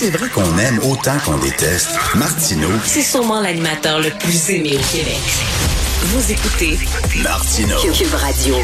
C'est vrai qu'on aime autant qu'on déteste, Martineau, C'est sûrement l'animateur le plus aimé au Québec. Vous écoutez Martineau. Cube Radio.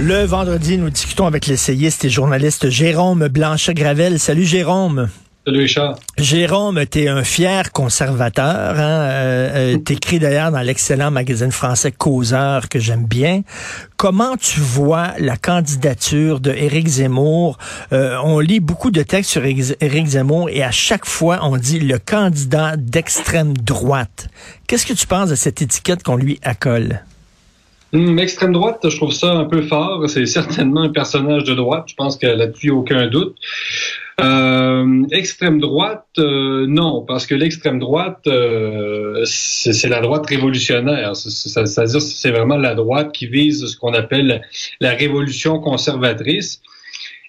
Le vendredi, nous discutons avec l'essayiste et journaliste Jérôme Blanchet-Gravel. Salut Jérôme. Salut Richard. Jérôme, t'es un fier conservateur. Hein? Euh, euh, T'écris d'ailleurs dans l'excellent magazine français Causeur que j'aime bien. Comment tu vois la candidature de Éric Zemmour? Euh, On lit beaucoup de textes sur Éric Zemmour et à chaque fois on dit le candidat d'extrême droite. Qu'est-ce que tu penses de cette étiquette qu'on lui accole? Hum, extrême droite, je trouve ça un peu fort. C'est certainement un personnage de droite. Je pense que là-dessus, aucun doute. Euh, extrême droite, euh, non, parce que l'extrême droite, euh, c'est la droite révolutionnaire. C'est- c'est- C'est-à-dire, c'est vraiment la droite qui vise ce qu'on appelle la révolution conservatrice.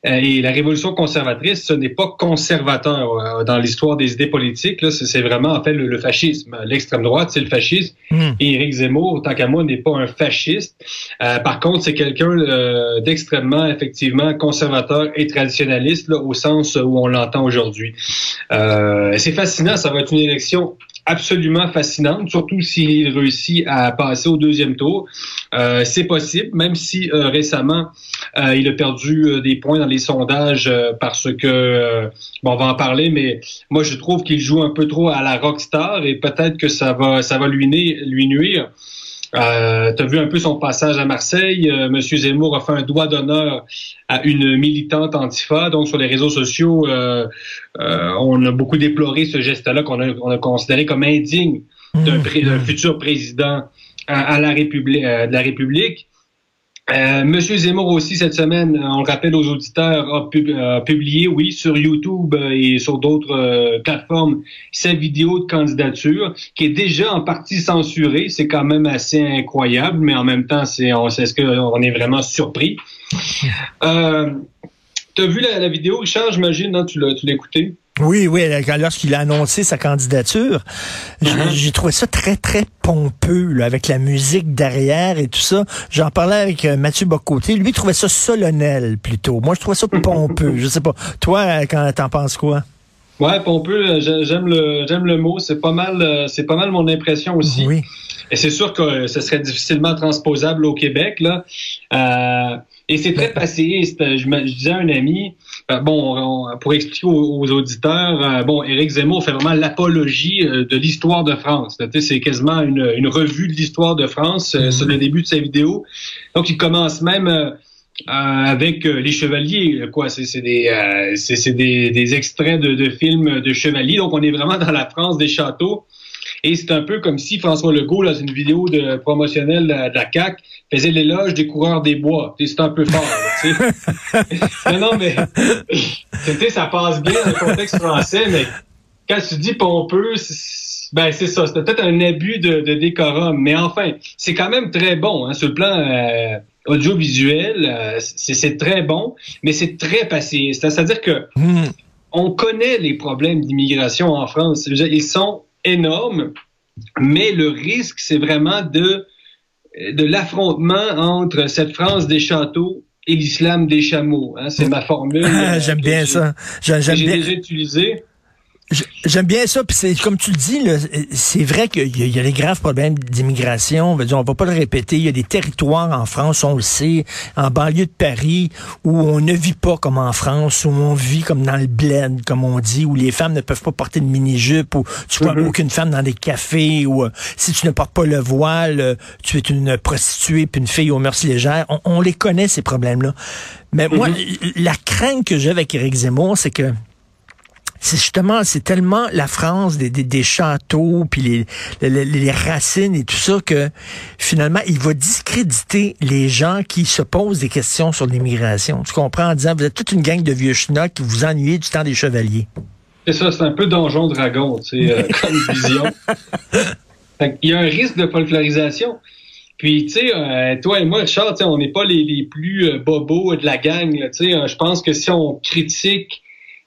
Euh, Et la révolution conservatrice, ce n'est pas conservateur euh, dans l'histoire des idées politiques. là. C'est c'est vraiment en fait le, le fascisme. L'extrême droite, c'est le fascisme. Hmm. Et Éric Zemmour, tant qu'à moi, n'est pas un fasciste. Euh, par contre, c'est quelqu'un euh, d'extrêmement, effectivement, conservateur et traditionnaliste, là, au sens où on l'entend aujourd'hui. Euh, c'est fascinant. Ça va être une élection absolument fascinante, surtout s'il réussit à passer au deuxième tour. Euh, c'est possible, même si euh, récemment euh, il a perdu des points dans les sondages parce que bon, on va en parler, mais moi je trouve qu'il joue un peu trop à la rockstar et peut-être que ça va ça va lui nuire. Euh, tu as vu un peu son passage à Marseille. Euh, Monsieur Zemmour a fait un doigt d'honneur à une militante antifa. Donc sur les réseaux sociaux, euh, euh, on a beaucoup déploré ce geste-là qu'on a, on a considéré comme indigne d'un pré- d'un futur président à, à la République, euh, de la République. Euh, Monsieur Zemmour aussi cette semaine, euh, on le rappelle aux auditeurs, a, pub- a publié, oui, sur YouTube euh, et sur d'autres plateformes, sa vidéo de candidature qui est déjà en partie censurée. C'est quand même assez incroyable, mais en même temps, c'est, on, est-ce qu'on est vraiment surpris. Euh, T'as vu la, vidéo, Richard? J'imagine, non Tu l'as, tu l'as écouté Oui, oui, quand- lorsqu'il a annoncé sa candidature, j'ai- Uh-huh. j'ai trouvé ça très, très pompeux, là, avec la musique derrière et tout ça. J'en parlais avec euh, Mathieu Bocoté. Lui, il trouvait ça solennel, plutôt. Moi, je trouvais ça pompeux. Je sais pas. Toi, euh, quand t'en penses quoi? Ouais, pompeux, euh, j'ai- j'aime le, j'aime le mot. C'est pas mal, euh, c'est pas mal mon impression aussi. Oui. Et c'est sûr que euh, ce serait difficilement transposable au Québec, là. Euh, et c'est très passéiste. Je, me- je disais à un ami, euh, bon, on- pour expliquer aux, aux auditeurs, euh, bon, Éric Zemmour fait vraiment l'apologie euh, de l'histoire de France. C'est quasiment une, une revue de l'histoire de France euh, sur le début de sa vidéo. Donc, il commence même euh, euh, avec euh, les chevaliers. Quoi, des, euh, c'est des, des extraits de, de films de chevaliers. Donc, on est vraiment dans la France des châteaux. Et c'est un peu comme si François Legault, dans une vidéo de promotionnelle de, de la CAC, faisait l'éloge des coureurs des bois. C'est un peu fort, là, non, non, mais ça passe bien dans le contexte français, mais quand tu dis pompeux, c'est- ben c'est ça. C'est peut-être un abus de, de décorum. Mais enfin, c'est quand même très bon hein, sur le plan euh, audiovisuel. euh, c'est très bon, mais c'est très passiste. C'est-à-dire que Hmm. on connaît les problèmes d'immigration en France. Ils sont énormes, mais le risque, c'est vraiment de, de l'affrontement entre cette France des châteaux et l'islam des chameaux. hein. C'est ma formule. Ah, J'aime bien j'ai- ça. J'ai- J'aime J'ai bien. déjà utilisée. J'aime bien ça, puis c'est comme tu le dis, c'est vrai qu'il y, a des graves problèmes d'immigration. On va pas le répéter. Il y a des territoires en France, on le sait, en banlieue de Paris, où on ne vit pas comme en France, où on vit comme dans le bled, comme on dit, où les femmes ne peuvent pas porter de mini-jupe, où tu vois mm-hmm. aucune femme dans des cafés, où euh, si tu ne portes pas le voile, euh, tu es une prostituée puis une fille aux mœurs légères. On, les connaît ces problèmes-là. Mais moi, mm-hmm. la crainte que j'ai avec Éric Zemmour, c'est que c'est justement, c'est tellement la France des, des, châteaux, puis les, les, racines et tout ça, que finalement, il va discréditer les gens qui se posent des questions sur l'immigration. Tu comprends en disant, vous êtes toute une gang de vieux schnocks qui vous ennuyez du temps des chevaliers. C'est ça, c'est un peu donjon dragon, tu sais, euh, comme vision. il y a un risque de folklorisation. Puis, tu sais, euh, toi et moi, Richard, on n'est pas les, les plus euh, bobos de la gang. Tu sais, je pense que si on critique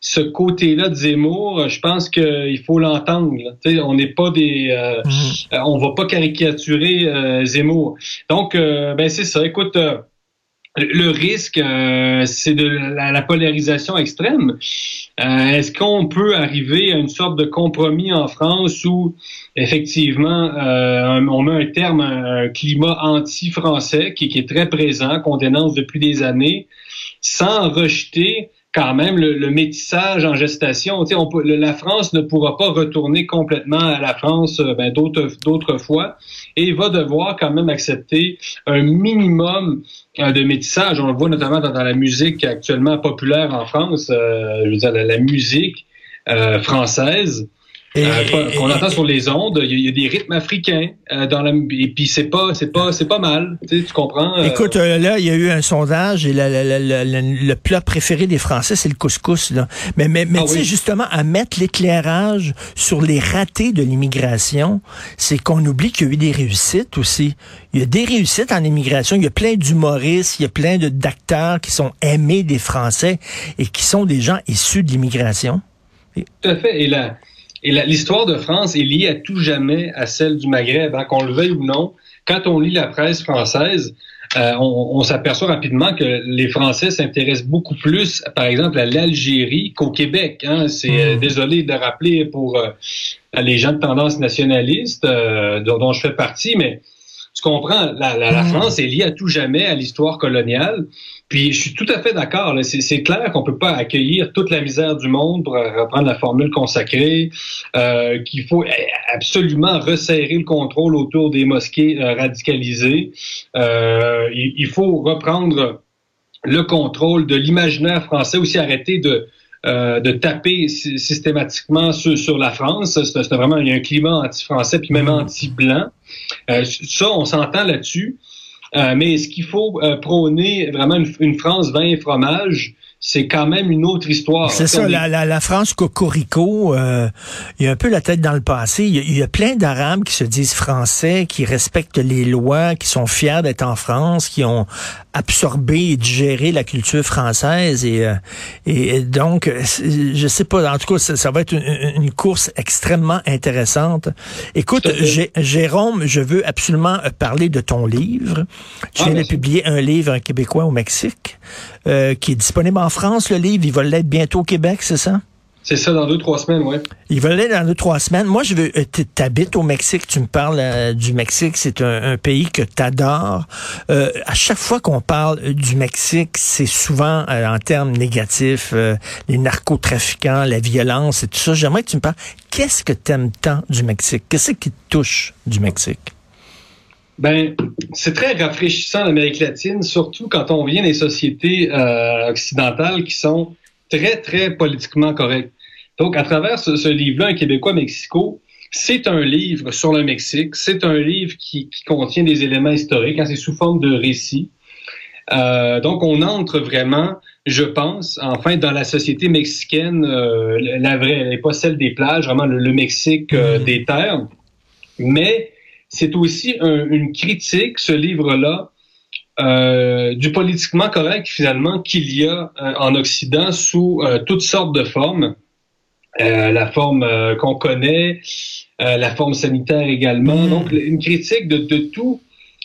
ce côté-là de Zemmour, je pense qu'il faut l'entendre. On n'est pas des, euh, mm-hmm. on va pas caricaturer euh, Zemmour. Donc, euh, ben c'est ça. Écoute, le risque, c'est de la, polarisation extrême. Est-ce qu'on peut arriver à une sorte de compromis en France où effectivement on met un terme à un climat anti-français qui, qui est très présent, qu'on dénonce depuis des années, sans rejeter quand même le, métissage en gestation. On peut, la France ne pourra pas retourner complètement à la France euh, ben, d'autres, fois et va devoir quand même accepter un minimum euh, de métissage. On le voit notamment dans, la musique actuellement populaire en France, euh, je veux dire la, musique française. Et, euh, qu'on entend sur les ondes, il y, a des rythmes africains euh, dans la et puis c'est pas c'est pas c'est pas mal, tu, comprends euh? Écoute là, il y a eu un sondage et le plat préféré des Français c'est le couscous là. Mais mais, mais ah tu sais justement à mettre l'éclairage sur les ratés de l'immigration, c'est qu'on oublie qu'il y a eu des réussites aussi. Il y a des réussites en immigration, il y a plein d'humoristes, il y a plein de d'acteurs qui sont aimés des Français et qui sont des gens issus de l'immigration. Tout à fait et là et l'histoire de France est liée à tout jamais à celle du Maghreb, hein, qu'on le veuille ou non. Quand on lit la presse française, euh, on, s'aperçoit rapidement que les Français s'intéressent beaucoup plus, par exemple, à l'Algérie qu'au Québec. Hein. C'est euh, hmm. désolé de rappeler pour euh, les gens de tendance nationaliste dont, dont, je fais partie, mais tu comprends, la, la, la hmm. France est liée à tout jamais à l'histoire coloniale. Puis je suis tout à fait d'accord. C'est clair qu'on peut pas accueillir toute la misère du monde pour reprendre la formule consacrée, euh, qu'il faut absolument resserrer le contrôle autour des mosquées euh, radicalisées. Euh, il, faut reprendre le contrôle de l'imaginaire français, aussi arrêter de euh, de taper systématiquement sur, sur la France. C'est vraiment il y a un climat anti-français puis même anti-blanc. Euh, ça, on s'entend là-dessus. Euh, mais ce qu'il faut euh, prôner vraiment une, France vin et fromage, c'est quand même une autre histoire. C'est ça, la, la, la, France cocorico, euh, il y a un peu la tête dans le passé. Il y a, plein d'Arabes qui se disent français, qui respectent les lois, qui sont fiers d'être en France, qui ont absorbé et digéré la culture française. Et, euh, et donc, je sais pas, en tout cas, ça, va être une, course extrêmement intéressante. Écoute, Jérôme, je veux absolument parler de ton livre. Tu ah, viens de publier un livre, un Québécois au Mexique, euh, qui est disponible en France, le livre. Il va l'être bientôt au Québec, c'est ça? C'est ça, dans deux, trois semaines, oui. Il va l'être dans deux, trois semaines. Moi, je veux. Euh, t'habites au Mexique, tu me parles euh, du Mexique, c'est un, pays que t'adores. Euh, à chaque fois qu'on parle du Mexique, c'est souvent en termes négatifs, les narcotrafiquants, la violence et tout ça. J'aimerais que tu me parles. Qu'est-ce que t'aimes tant du Mexique? Qu'est-ce qui te touche du Mexique? Ben, c'est très rafraîchissant l'Amérique latine, surtout quand on vient des sociétés euh, occidentales qui sont très, très politiquement correctes. Donc, à travers ce, livre-là, Un Québécois Mexico, c'est un livre sur le Mexique, c'est un livre qui, contient des éléments historiques, hein, c'est sous forme de récit. Euh, donc, on entre vraiment, je pense, enfin, dans la société mexicaine, euh, la vraie, et pas celle des plages, vraiment le, Mexique euh, mmh. des terres. Mais c'est aussi une critique, ce livre-là, euh, du politiquement correct finalement qu'il y a euh, en Occident sous euh, toutes sortes de formes. la forme qu'on connaît, la forme sanitaire également. Mm. Donc une critique de, tout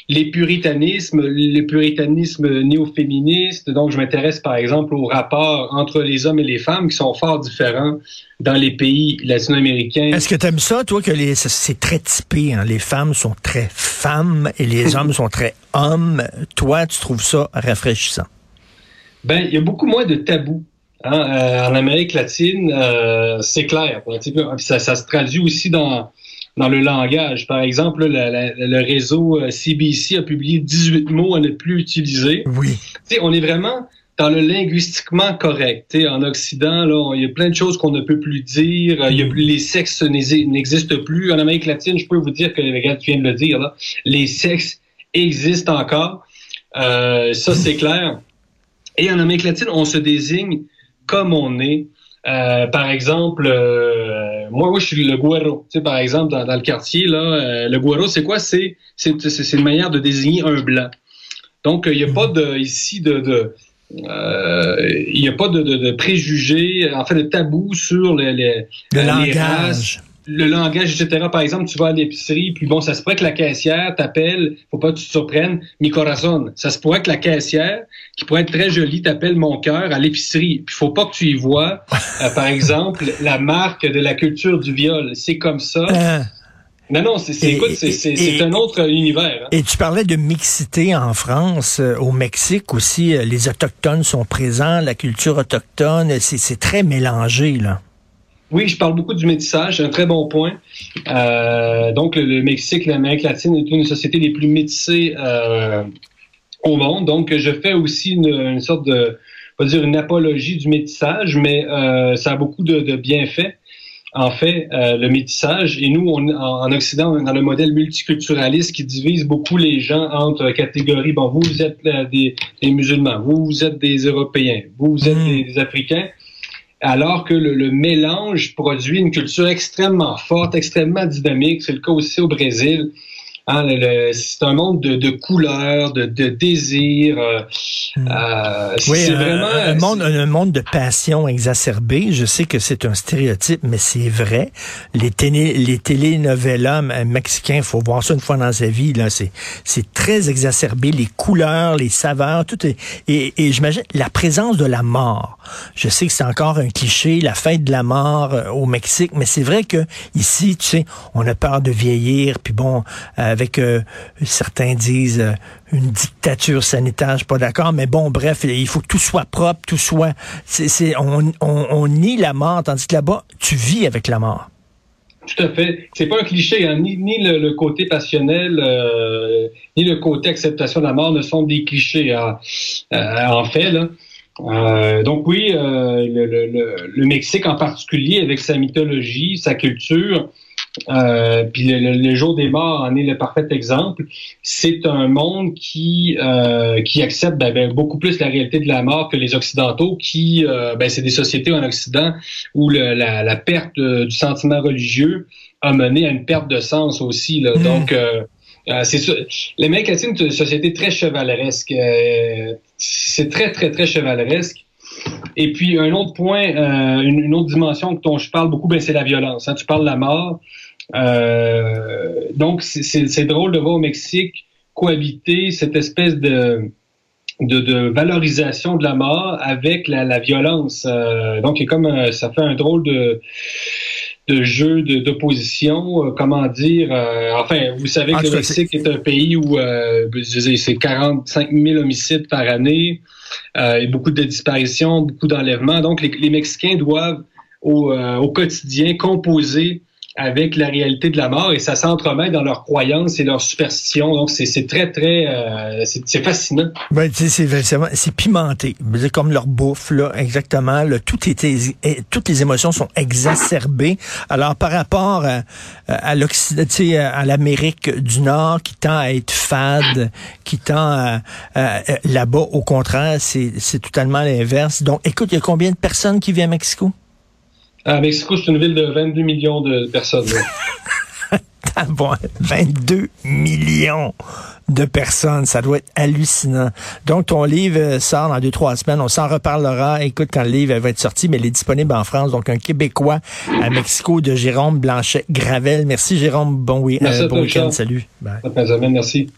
les puritanismes, le puritanisme néo-féministe. Donc, je m'intéresse par exemple aux rapports entre les hommes et les femmes qui sont fort différents dans les pays latino-américains. Est-ce que tu aimes ça, toi, que les, c'est très typé, hein? les femmes sont très femmes et les hommes sont très hommes. Toi, tu trouves ça rafraîchissant? Ben, il y a beaucoup moins de tabous. Hein? Euh, en Amérique latine, euh, c'est clair. Ça, ça se traduit aussi dans dans le langage. Par exemple, le réseau CBC euh, a publié 18 mots à ne plus utiliser. Oui. sais, on est vraiment dans le linguistiquement correct. en Occident, là, il y a plein de choses qu'on ne peut plus dire. Il y a plus, les sexes n'existent plus. En Amérique latine, je peux vous dire que, regarde, tu viens de le dire, là, les sexes existent encore. Euh, ça, c'est clair. Et en Amérique latine, on se désigne comme on est. Euh, par exemple, euh, moi, moi, je suis le guero. Tu sais, par exemple, dans, le quartier, là, euh, le guero, c'est quoi? C'est, c'est, c'est une manière de désigner un blanc. Donc, il n'y a pas de, ici de, de il n'y a pas de, de, de, préjugés, en fait, de tabou sur les, les, le langage le langage, etc. Par exemple, tu vas à l'épicerie, puis bon, ça se pourrait que la caissière t'appelle, faut pas que tu te surprennes, mi corazon. Ça se pourrait que la caissière, qui pourrait être très jolie, t'appelle mon cœur à l'épicerie. Puis faut pas que tu y vois, euh, par exemple, la marque de la culture du viol. C'est comme ça. Euh. Non, non, c'est, écoute, c'est, un autre univers. Hein. Et tu parlais de mixité en France, euh, au Mexique aussi, les autochtones sont présents, la culture autochtone, c'est très mélangé, là. Oui, je parle beaucoup du métissage, c'est un très bon point. Euh, donc, le, Mexique, l'Amérique latine est une des sociétés les plus métissées euh, au monde. Donc, je fais aussi une, sorte de, pas dire une apologie du métissage, mais euh, ça a beaucoup de, de bienfaits. En fait, euh, le métissage, et nous, on, en, Occident, on est dans le modèle multiculturaliste qui divise beaucoup les gens entre catégories. Bon, vous, vous êtes euh, des, des, musulmans, vous, vous êtes des Européens, vous, vous êtes mmh. des Africains alors que le, mélange produit une culture extrêmement forte, extrêmement dynamique. C'est le cas aussi au Brésil. Hein, c'est un monde de, de couleurs, de, de désirs. Euh, hmm. euh oui, un, vraiment un, monde, un monde de passion exacerbée. Je sais que c'est un stéréotype, mais c'est vrai. Les télé, les télénovelas mexicains, faut voir ça une fois dans sa vie. Là, c'est c'est très exacerbé. Les couleurs, les saveurs, tout est et, et j'imagine la présence de la mort. Je sais que c'est encore un cliché, la fête de la mort euh, au Mexique, mais c'est vrai que ici, tu sais, on a peur de vieillir. Puis bon. Euh, avec euh, certains disent euh, une dictature sanitaire, je suis pas d'accord, mais bon, bref, il faut que tout soit propre, tout soit. On, nie la mort, tandis que là-bas, tu vis avec la mort. Tout à fait. C'est pas un cliché, hein. ni, le, côté passionnel, euh, ni le côté acceptation de la mort ne sont des clichés. Hein. en fait, là. donc oui, le, le, Mexique en particulier, avec sa mythologie, sa culture, euh, puis le, jour des morts en est le parfait exemple. C'est un monde qui euh, qui accepte ben, ben, beaucoup plus la réalité de la mort que les occidentaux, qui euh, ben, c'est des sociétés en Occident où la, la, perte du sentiment religieux a mené à une perte de sens aussi. Là. Mm. Donc euh, c'est ça. L'Amérique latine est une société très chevaleresque. c'est très très très chevaleresque. Et puis, un autre point, euh, une, autre dimension dont je parle beaucoup, ben, c'est la violence. Hein. Tu parles de la mort. Euh, donc, c'est drôle de voir au Mexique cohabiter cette espèce de, de, valorisation de la mort avec la, violence. Euh, donc, comme ça fait un drôle de de jeu d'opposition, comment dire. enfin, vous savez que le Mexique est... un pays où c'est 45 000 homicides par année. Euh, beaucoup de disparitions, beaucoup d'enlèvements. Donc, les, Mexicains doivent au, euh, au, quotidien composer avec la réalité de la mort et ça s'entremêle dans leurs croyances et leurs superstitions. Donc c'est très très euh, c'est fascinant. Ben, c'est c'est pimenté, comme leur bouffe là, exactement. Là, tout toutes les émotions sont exacerbées. Alors par rapport à, à à l'Amérique du Nord qui tend à être fade, qui tend à, là-bas au contraire c'est totalement l'inverse. Donc écoute, il y a combien de personnes qui viennent à Mexico? À Mexico, c'est une ville de 22 millions de personnes. bon, 22 millions de personnes, ça doit être hallucinant. Donc, ton livre euh, sort dans deux, trois semaines. On s'en reparlera. Écoute, quand le livre va être sorti, mais il est disponible en France. Donc, un Québécois à Mexico de Jérôme Blanchet-Gravel. Merci, Jérôme. Bon, oui, merci euh, bon week-end. Salut. Bye. Merci.